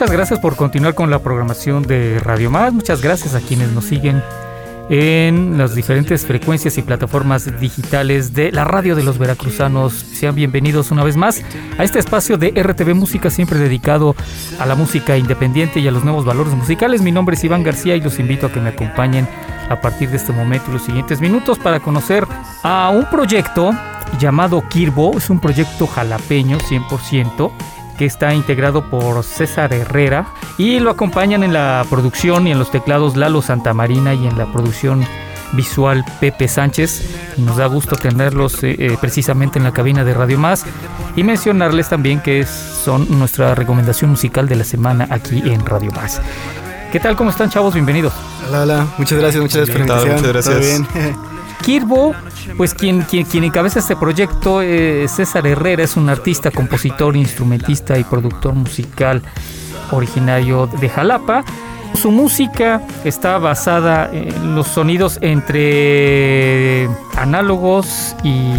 Muchas gracias por continuar con la programación de Radio Más. Muchas gracias a quienes nos siguen en las diferentes frecuencias y plataformas digitales de la radio de los veracruzanos. Sean bienvenidos una vez más a este espacio de RTV Música, siempre dedicado a la música independiente y a los nuevos valores musicales. Mi nombre es Iván García y los invito a que me acompañen a partir de este momento y los siguientes minutos para conocer a un proyecto llamado Kirbo. Es un proyecto jalapeño 100% que está integrado por César Herrera y lo acompañan en la producción y en los teclados Lalo Santamarina y en la producción visual Pepe Sánchez. Y nos da gusto tenerlos eh, eh, precisamente en la cabina de Radio Más y mencionarles también que son nuestra recomendación musical de la semana aquí en Radio Más. ¿Qué tal? ¿Cómo están, chavos? Bienvenidos. Hola, hola. Muchas gracias, muchas gracias por la invitación. Muchas gracias. ¿Todo bien? Kirbo, pues quien, encabeza este proyecto, es César Herrera, es un artista, compositor, instrumentista y productor musical originario de Jalapa. Su música está basada en los sonidos entre análogos y,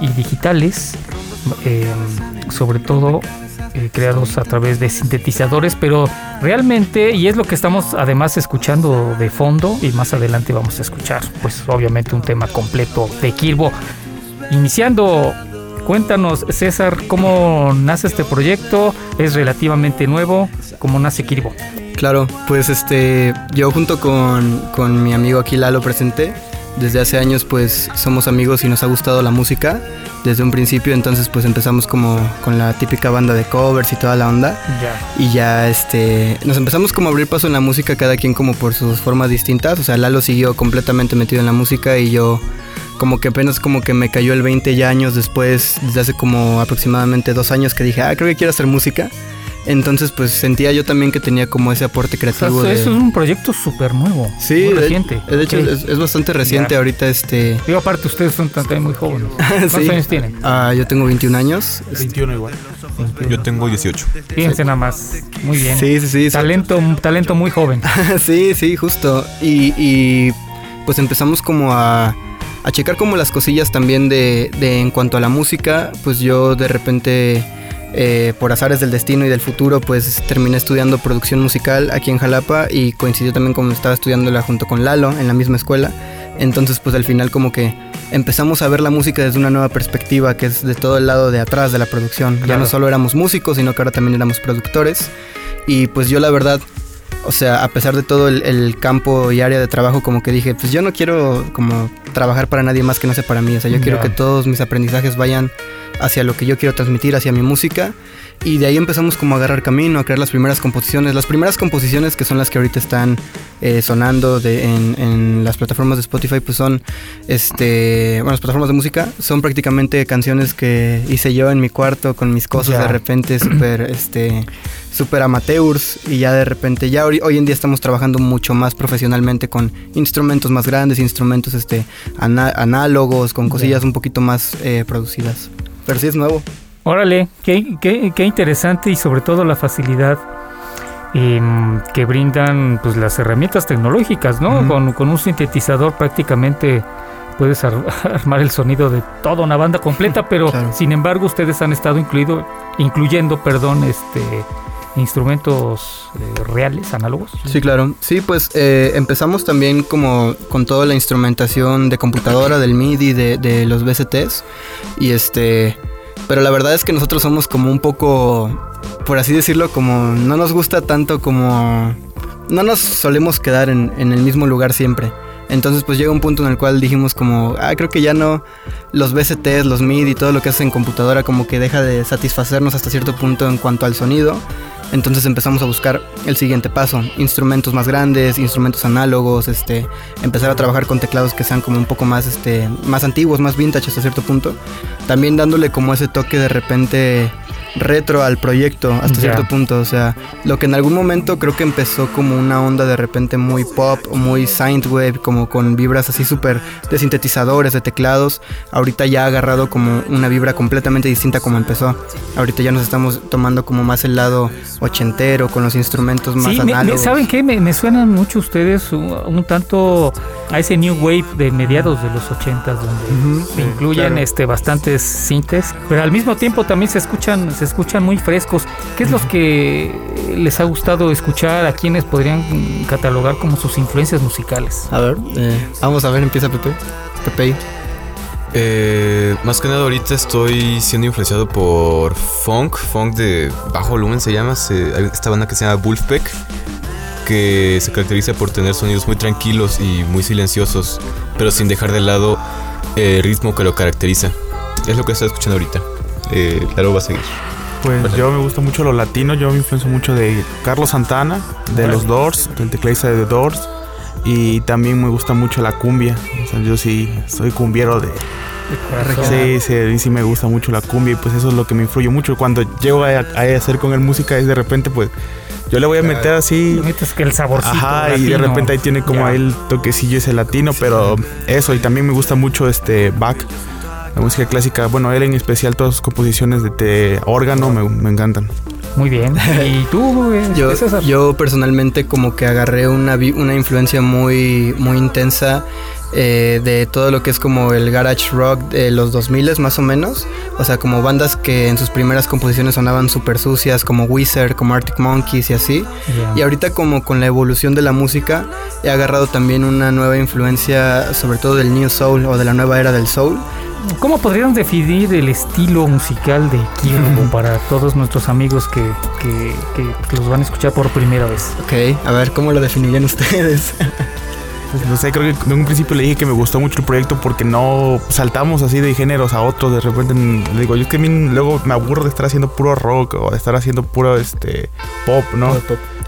y digitales, eh, sobre todo eh, creados a través de sintetizadores, pero realmente, y es lo que estamos además escuchando de fondo, y más adelante vamos a escuchar, pues obviamente un tema completo de Kirbo. Iniciando, cuéntanos César, ¿cómo nace este proyecto? ¿Es relativamente nuevo? ¿Cómo nace Kirbo? Claro, pues este, yo junto con, con mi amigo aquí Lalo presenté. Desde hace años pues somos amigos y nos ha gustado la música desde un principio, entonces pues empezamos como con la típica banda de covers y toda la onda. Ya. Y ya este, nos empezamos como a abrir paso en la música cada quien como por sus formas distintas. O sea, Lalo siguió completamente metido en la música y yo como que apenas como que me cayó el 20 ya años después, desde hace como aproximadamente dos años que dije, ah, creo que quiero hacer música. Entonces, pues sentía yo también que tenía como ese aporte O sea, creativo. eso, de- eso es un proyecto súper nuevo. Sí, muy de, reciente. de hecho es, es bastante reciente Ya. ahorita este... Digo, aparte, ustedes son también muy jóvenes. ¿Cuántos sí. años tienen? Ah, yo tengo 21 años. 21 igual. Yo tengo 18. Fíjense nada más. Muy bien. Sí, sí, sí. Talento, talento muy joven. sí, sí, justo. Y, y, pues empezamos como a, a checar como las cosillas también de, de en cuanto a la música. Pues yo de repente, eh, por azares del destino y del futuro, pues terminé estudiando producción musical aquí en Jalapa y coincidió también como estaba estudiándola junto con Lalo en la misma escuela. Entonces pues al final como que empezamos a ver la música desde una nueva perspectiva, que es de todo el lado de atrás de la producción. Ya Claro. no solo éramos músicos, sino que ahora también éramos productores. Y pues yo la verdad, o sea, a pesar de todo el, el campo y área de trabajo, como que dije, pues yo no quiero como trabajar para nadie más que no sea para mí. O sea, yo quiero Ya. que todos mis aprendizajes vayan hacia lo que yo quiero transmitir, hacia mi música. Y de ahí empezamos como a agarrar camino, a crear las primeras composiciones. Las primeras composiciones que son las que ahorita están eh, sonando de, en, en las plataformas de Spotify, pues son, este, bueno, las plataformas de música, son prácticamente canciones que hice yo en mi cuarto con mis cosas de repente súper, este, súper amateurs y ya de repente, ya hoy, hoy en día estamos trabajando mucho más profesionalmente con instrumentos más grandes, instrumentos, este, ana- análogos, con cosillas un poquito más eh, producidas. Pero sí es nuevo. Órale, qué, qué- qué interesante y sobre todo la facilidad em, que brindan pues las herramientas tecnológicas, ¿no? Con, con un sintetizador prácticamente puedes ar- armar el sonido de toda una banda completa, pero Claro. sin embargo ustedes han estado incluido, incluyendo, perdón, este instrumentos eh, reales, análogos. Sí, claro. Sí, pues eh, empezamos también como con toda la instrumentación de computadora, del MIDI, de, los VSTs. Y este. Pero la verdad es que nosotros somos como un poco, por así decirlo, como no nos gusta tanto como... No nos solemos quedar en, el mismo lugar siempre. Entonces pues llega un punto en el cual dijimos como, ah, creo que ya no los VSTs, los MIDI todo lo que haces en computadora como que deja de satisfacernos hasta cierto punto en cuanto al sonido. Entonces empezamos a buscar el siguiente paso, instrumentos más grandes, instrumentos análogos, este, empezar a trabajar con teclados que sean como un poco más, este, más antiguos, más vintage hasta cierto punto. También dándole como ese toque de repente retro al proyecto hasta cierto punto. O sea, lo que en algún momento creo que empezó como una onda de repente muy pop, muy synthwave, como con vibras así súper de sintetizadores, de teclados. Ahorita ya ha agarrado como una vibra completamente distinta como empezó. Ahorita ya nos estamos tomando como más el lado ochentero, con los instrumentos más análogos. ¿Saben qué? Me, suenan mucho ustedes un, tanto a ese new wave de mediados de los ochentas, donde se incluyen este bastantes sintes, pero al mismo tiempo también se escuchan, escuchan muy frescos. ¿Qué es lo que les ha gustado escuchar? ¿A quienes podrían catalogar como sus influencias musicales? A ver, eh, vamos a ver, empieza Pepe. Pepe. Eh, más que nada ahorita estoy siendo influenciado por funk, funk de bajo volumen se llama, esta banda que se llama Wolfpack, que se caracteriza por tener sonidos muy tranquilos y muy silenciosos, pero sin dejar de lado el ritmo que lo caracteriza. Es lo que estoy escuchando ahorita. Eh, claro, va a seguir. Pues yo me gusta mucho lo latino, yo me influencio mucho de Carlos Santana, de los Doors, del tecladista de The Doors, y también me gusta mucho la cumbia. O sea, yo sí soy cumbiero de... Sí, sí, sí me gusta mucho la cumbia y pues eso es lo que me influye mucho. Cuando llego a, hacer con él música es de repente pues yo le voy a meter así. Metes que el saborcito. Ajá, y de repente ahí tiene como ahí el toquecillo ese latino, pero eso, y también me gusta mucho este Bach la música clásica, bueno, él en especial, todas sus composiciones de, órgano me, me, encantan. Muy bien. ¿Y tú, yo, yo personalmente como que agarré una, una influencia muy, muy intensa eh, de todo lo que es como el garage rock de los 2000 más o menos. O sea, como bandas que en sus primeras composiciones sonaban súper sucias, como Wizard, como Arctic Monkeys y así. Y ahorita como con la evolución de la música he agarrado también una nueva influencia, sobre todo del New Soul o de la nueva era del Soul. ¿Cómo podrían definir el estilo musical de Kirby para todos nuestros amigos que, que, los van a escuchar por primera vez? Ok, a ver, ¿cómo lo definirían ustedes? Pues no sé, creo que en un principio le dije que me gustó mucho el proyecto porque no saltamos así de géneros a otros. De repente le digo, yo es que a mí luego me aburro de estar haciendo puro rock o de estar haciendo puro este pop, ¿no?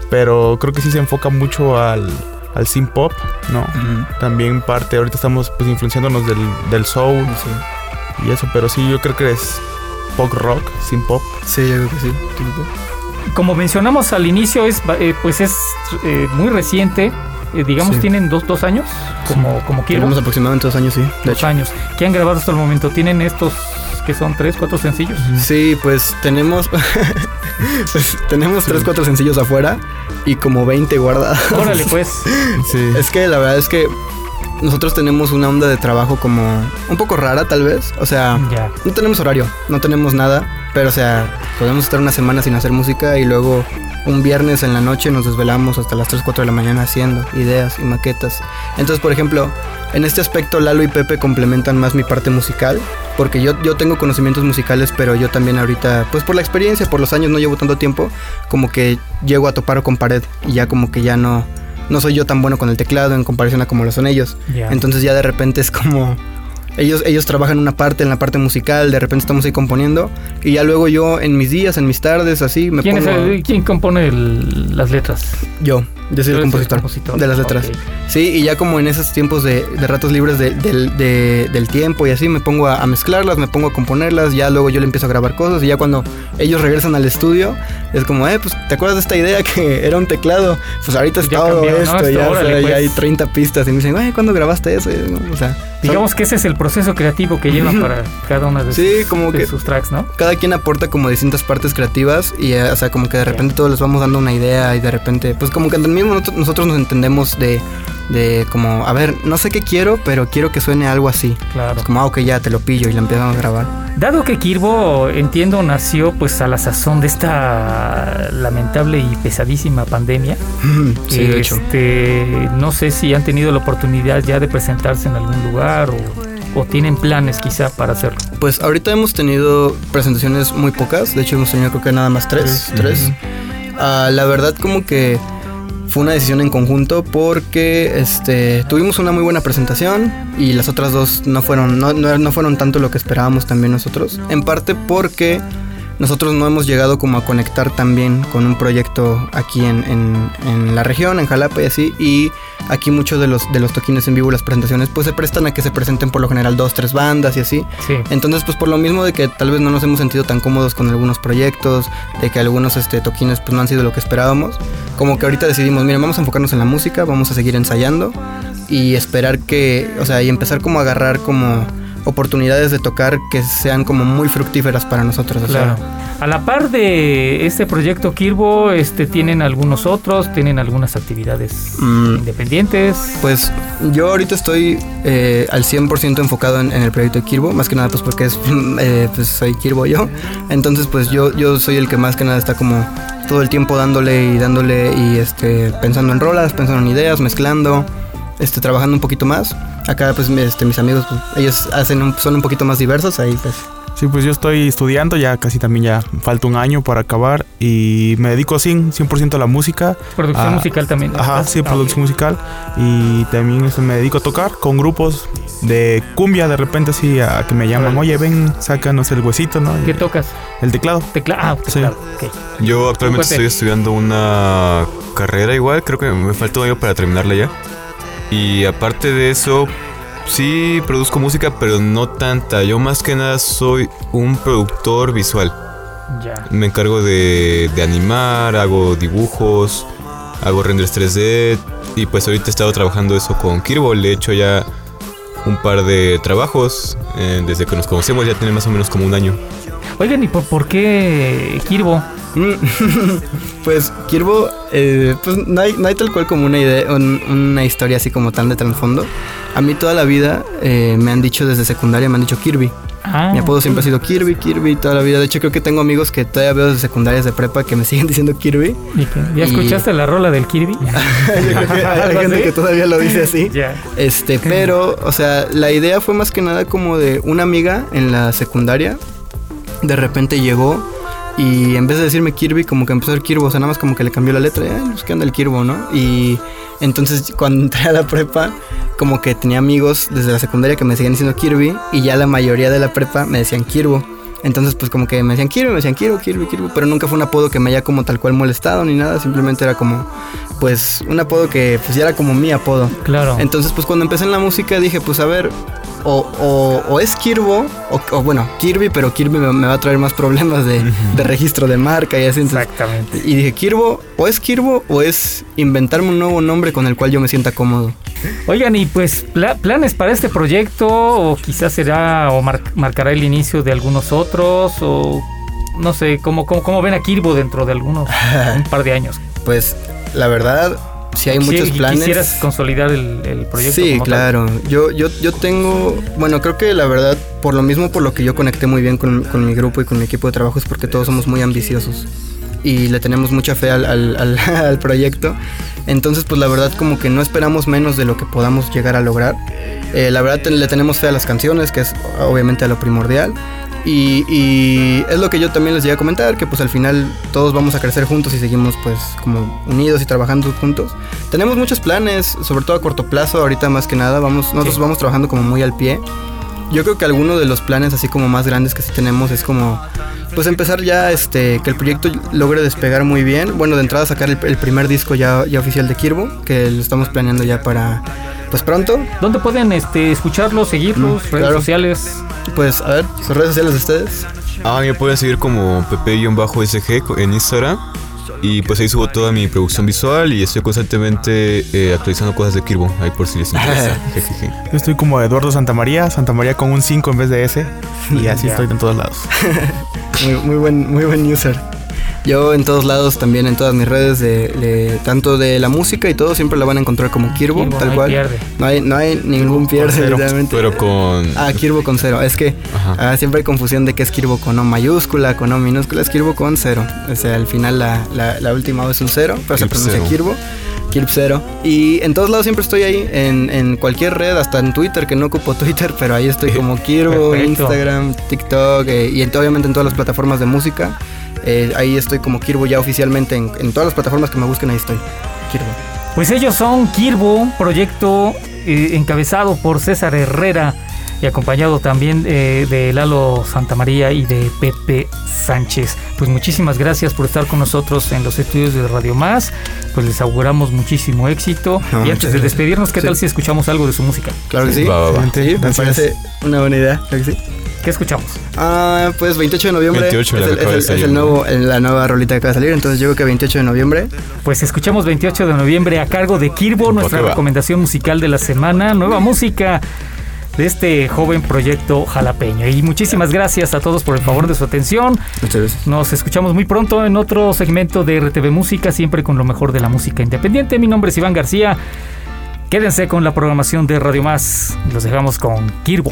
Pero creo que sí se enfoca mucho al, al synth pop, ¿no? También parte, ahorita estamos pues influenciándonos del, del soul y eso, pero sí, yo creo que es pop rock, synth pop. Sí, yo creo que sí. Como mencionamos al inicio, es eh, pues es eh, muy reciente. Eh, digamos, tienen dos, dos años, como, como quiero. Tenemos aproximadamente dos años, sí. dos años. ¿Qué han grabado hasta el momento? ¿Tienen estos que son tres, cuatro sencillos? Sí, pues tenemos pues, tenemos tres, cuatro sencillos afuera y como 20 guardados. Órale, pues. sí. Es que la verdad es que nosotros tenemos una onda de trabajo como un poco rara tal vez. O sea, no tenemos horario, no tenemos nada, pero o sea, podemos estar una semana sin hacer música y luego un viernes en la noche nos desvelamos hasta las 3, 4 de la mañana haciendo ideas y maquetas. Entonces, por ejemplo, en este aspecto Lalo y Pepe complementan más mi parte musical, porque yo, yo tengo conocimientos musicales, pero yo también ahorita, pues por la experiencia, por los años no llevo tanto tiempo, como que llego a topar con pared y ya como que ya no, no soy yo tan bueno con el teclado en comparación a como lo son ellos. Entonces ya de repente es como ellos, ellos trabajan una parte, en la parte musical, de repente estamos ahí componiendo. Y ya luego yo en mis días, en mis tardes, así me ¿Quién pongo... ¿Quién compone las letras? Yo, yo soy el compositor, de las letras. Sí, y ya como en esos tiempos de, ratos libres del tiempo y así, me pongo a, mezclarlas, me pongo a componerlas, ya luego yo le empiezo a grabar cosas y ya cuando ellos regresan al estudio, es como, eh, pues, ¿te acuerdas de esta idea que era un teclado? Pues ahorita está todo esto, ya, hay 30 pues. pistas y me dicen, ay, ¿cuándo grabaste eso? O sea, digamos que ese es el proceso creativo que llevan para cada una de, sus, como que sus tracks, ¿no? Cada quien aporta como distintas partes creativas y, eh, o sea, como que de repente todos les vamos dando una idea y de repente, pues como que mismo nosotros nos entendemos de, de como, a ver, no sé qué quiero, pero quiero que suene algo así. Claro. como, ah, ok, ya te lo pillo y lo empezamos a grabar. Dado que Kirbo, entiendo, nació pues a la sazón de esta lamentable y pesadísima pandemia. sí, de hecho. Este, no sé si han tenido la oportunidad ya de presentarse en algún lugar o o tienen planes quizá para hacerlo? Pues ahorita hemos tenido presentaciones muy pocas, de hecho hemos tenido creo que nada más tres. tres. Ah, la verdad como que fue una decisión en conjunto porque este, tuvimos una muy buena presentación y las otras dos no fueron, no, no, no fueron tanto lo que esperábamos también nosotros. En parte porque nosotros no hemos llegado como a conectar también con un proyecto aquí en, en, en, la región, en Jalapa y así. Y aquí muchos de los, de los toquines en vivo, las presentaciones, pues se prestan a que se presenten por lo general dos, tres bandas y así. Sí. Entonces, pues por lo mismo de que tal vez no nos hemos sentido tan cómodos con algunos proyectos, de que algunos este, toquines pues no han sido lo que esperábamos, como que ahorita decidimos, miren, vamos a enfocarnos en la música, vamos a seguir ensayando y esperar que, o sea, y empezar como a agarrar como oportunidades de tocar que sean como muy fructíferas para nosotros. o sea, Claro. A la par de este proyecto Kirbo, este, tienen algunos otros, tienen algunas actividades Mm. independientes. Pues yo ahorita estoy eh, al 100% enfocado en, en el proyecto de Kirbo, más que nada pues porque es, eh, pues soy Kirbo yo. Entonces pues yo, yo soy el que más que nada está como todo el tiempo dándole y dándole y este, pensando en rolas, pensando en ideas, mezclando, este, trabajando un poquito más. Acá pues este, mis amigos, pues, ellos hacen un- son un poquito más diversos, ahí pues Sí, pues yo estoy estudiando, ya casi también ya falta un año para acabar y me dedico así 100% a la música. Producción Ah, musical también. Ajá, sí, Ah, producción musical. Y también este, me dedico a tocar con grupos de cumbia, de repente así, a que me llaman, oye, ven, sácanos el huesito, ¿no? ¿Qué tocas? El teclado. Tecla ah, teclado. ok. Yo actualmente estoy estudiando una carrera igual, creo que me falta un año para terminarla ya. Y aparte de eso, sí produzco música, pero no tanta. Yo más que nada soy un productor visual. Ya. Me encargo de, de animar, hago dibujos, hago renders 3D. Y pues ahorita he estado trabajando eso con Kirbo. Le he hecho ya un par de trabajos eh, desde que nos conocemos. Ya tiene más o menos como un año. Oigan, ¿y por, por qué Kirbo? Pues Kirbo, eh, pues no hay, no hay tal cual como una idea, un- una historia así como tan de trasfondo. A mí toda la vida eh, me han dicho desde secundaria, me han dicho Kirby. Ah, Mi apodo siempre ha sido Kirby, Kirby toda la vida. De hecho creo que tengo amigos que todavía veo desde secundarias de prepa que me siguen diciendo Kirby. ¿y? ¿Ya y- escuchaste la rola del Kirby? Yo creo que hay ¿Algo gente que todavía lo dice así. Ya. Este, pero, o sea, la idea fue más que nada como de una amiga en la secundaria. De repente llegó y en vez de decirme Kirby, como que empezó a decir Kirbo, o sea, nada más como que le cambió la letra. Eh, pues que anda el Kirbo, ¿no? Y entonces cuando entré a la prepa, como que tenía amigos desde la secundaria que me seguían diciendo Kirby y ya la mayoría de la prepa me decían Kirbo. Entonces, pues como que me decían Kirby, me decían Kirby, Kirby, Kirby, pero nunca fue un apodo que me haya como tal cual molestado ni nada, simplemente era como, pues, un apodo que pues ya era como mi apodo. Claro. Entonces, pues cuando empecé en la música dije, pues a ver, o, o- o es Kirbo, o, o bueno, Kirby, pero Kirby me, me va a traer más problemas de, de registro de marca y así. entonces- Exactamente. y dije, Kirbo, o es Kirbo, o es inventarme un nuevo nombre con el cual yo me sienta cómodo. Oigan, y pues pla- planes para este proyecto, o quizás será, o mar- marcará el inicio de algunos otros, o no sé, ¿cómo, cómo, cómo ven a Kirbo dentro de algunos, un par de años? Pues la verdad, si hay muchos planes. quisieras consolidar el, el proyecto. Sí, como tal. claro. Yo, yo, yo tengo, bueno, creo que la verdad, por lo mismo, por lo que yo conecté muy bien con, con mi grupo y con mi equipo de trabajo, es porque todos somos muy ambiciosos y le tenemos mucha fe al, al- al- al proyecto. Entonces, pues la verdad, como que no esperamos menos de lo que podamos llegar a lograr. Eh, la verdad, le tenemos fe a las canciones, que es obviamente a lo primordial. Y, y es lo que yo también les llegué a comentar, que pues al final todos vamos a crecer juntos y seguimos pues como unidos y trabajando juntos. Tenemos muchos planes, sobre todo a corto plazo, ahorita más que nada, vamos, nosotros Sí. vamos trabajando como muy al pie. Yo creo que alguno de los planes así como más grandes que sí tenemos es como pues empezar ya este que el proyecto logre despegar muy bien. Bueno, de entrada sacar el, el primer disco ya, ya oficial de Kirbo, que lo estamos planeando ya para pues pronto. ¿Dónde pueden este, escucharlos, seguirlos, Mm, redes claro. sociales? Pues a ver, sus redes sociales de ustedes. Ah, me pueden seguir como pp-sg co- en Instagram. Y pues ahí subo toda mi producción visual y estoy constantemente eh, actualizando cosas de Kirbo. Ahí por si les interesa. Jejeje. Yo estoy como Eduardo Santamaría, Santamaría con un 5 en vez de S. Y así estoy en todos lados. Muy, muy buen, muy buen user. Yo en todos lados, también en todas mis redes, de, de- tanto de la música y todo, siempre la van a encontrar como Kirbo, Kirbo, tal no cual. pierde. No hay, no hay ningún pierde, cero. literalmente. Pero con. Ah, Kirbo con cero. Es que ah, siempre hay confusión de que es Kirbo con O mayúscula, con O minúscula. Es Kirbo con cero. O sea, al final la, la, la última O es un cero, pero se Kirb pronuncia cero. Kirbo. Kirb cero. Y en todos lados siempre estoy ahí, en, en cualquier red, hasta en Twitter, que no ocupo Twitter, pero ahí estoy como Kirbo, Perfecto. Instagram, TikTok eh, y en- obviamente en todas las plataformas de música. Eh, ahí estoy como Kirbo ya oficialmente en, en todas las plataformas que me busquen, ahí estoy. Kirbo? Pues ellos son Kirbo, proyecto eh, encabezado por César Herrera y acompañado también eh, de Lalo Santamaría y de Pepe Sánchez. Pues muchísimas gracias por estar con nosotros en los estudios de Radio Más. Pues les auguramos muchísimo éxito. No, y antes de despedirnos, ¿qué Sí. tal si escuchamos algo de su música? Claro que sí. Va, va, va. Sí, me parece una buena idea. Claro que sí. ¿Qué escuchamos? Ah, pues 28 de noviembre 28, la es, el, es el- nuevo, la nueva rolita que acaba de salir, entonces yo creo que 28 de noviembre. Pues escuchamos 28 de noviembre a cargo de Kirbo, nuestra qué va? recomendación musical de la semana, nueva música de este joven proyecto jalapeño. Y muchísimas gracias a todos por el favor de su atención. Muchas gracias. Nos escuchamos muy pronto en otro segmento de RTV Música, siempre con lo mejor de la música independiente. Mi nombre es Iván García. Quédense con la programación de Radio Más. Los dejamos con Kirbo.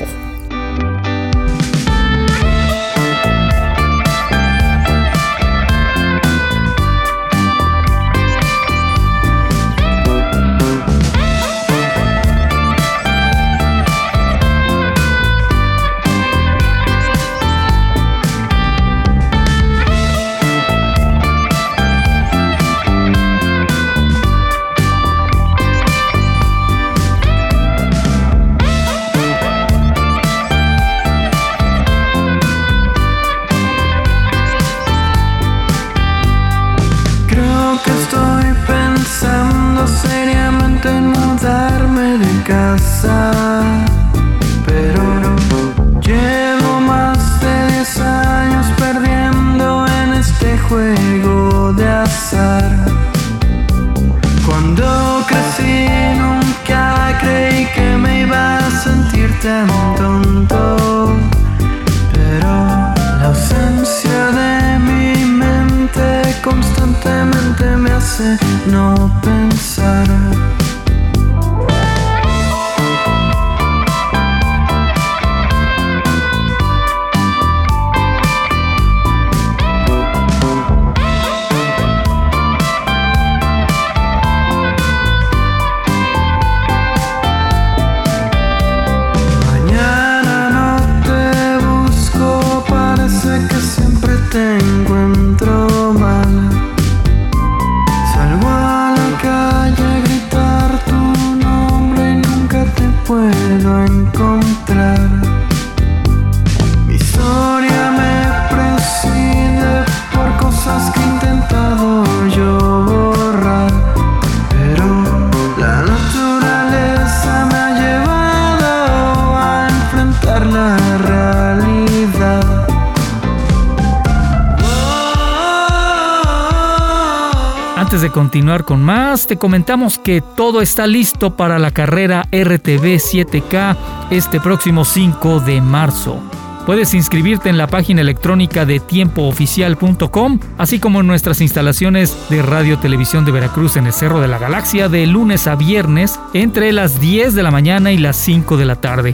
Antes de continuar con más, te comentamos que todo está listo para la carrera RTV 7K este próximo 5 de marzo. Puedes inscribirte en la página electrónica de tiempooficial.com, así como en nuestras instalaciones de Radio Televisión de Veracruz en el Cerro de la Galaxia de lunes a viernes entre las 10 de la mañana y las 5 de la tarde.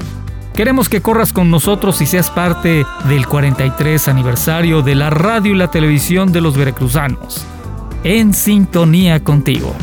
Queremos que corras con nosotros y seas parte del 43 aniversario de la radio y la televisión de los veracruzanos. En sintonía contigo.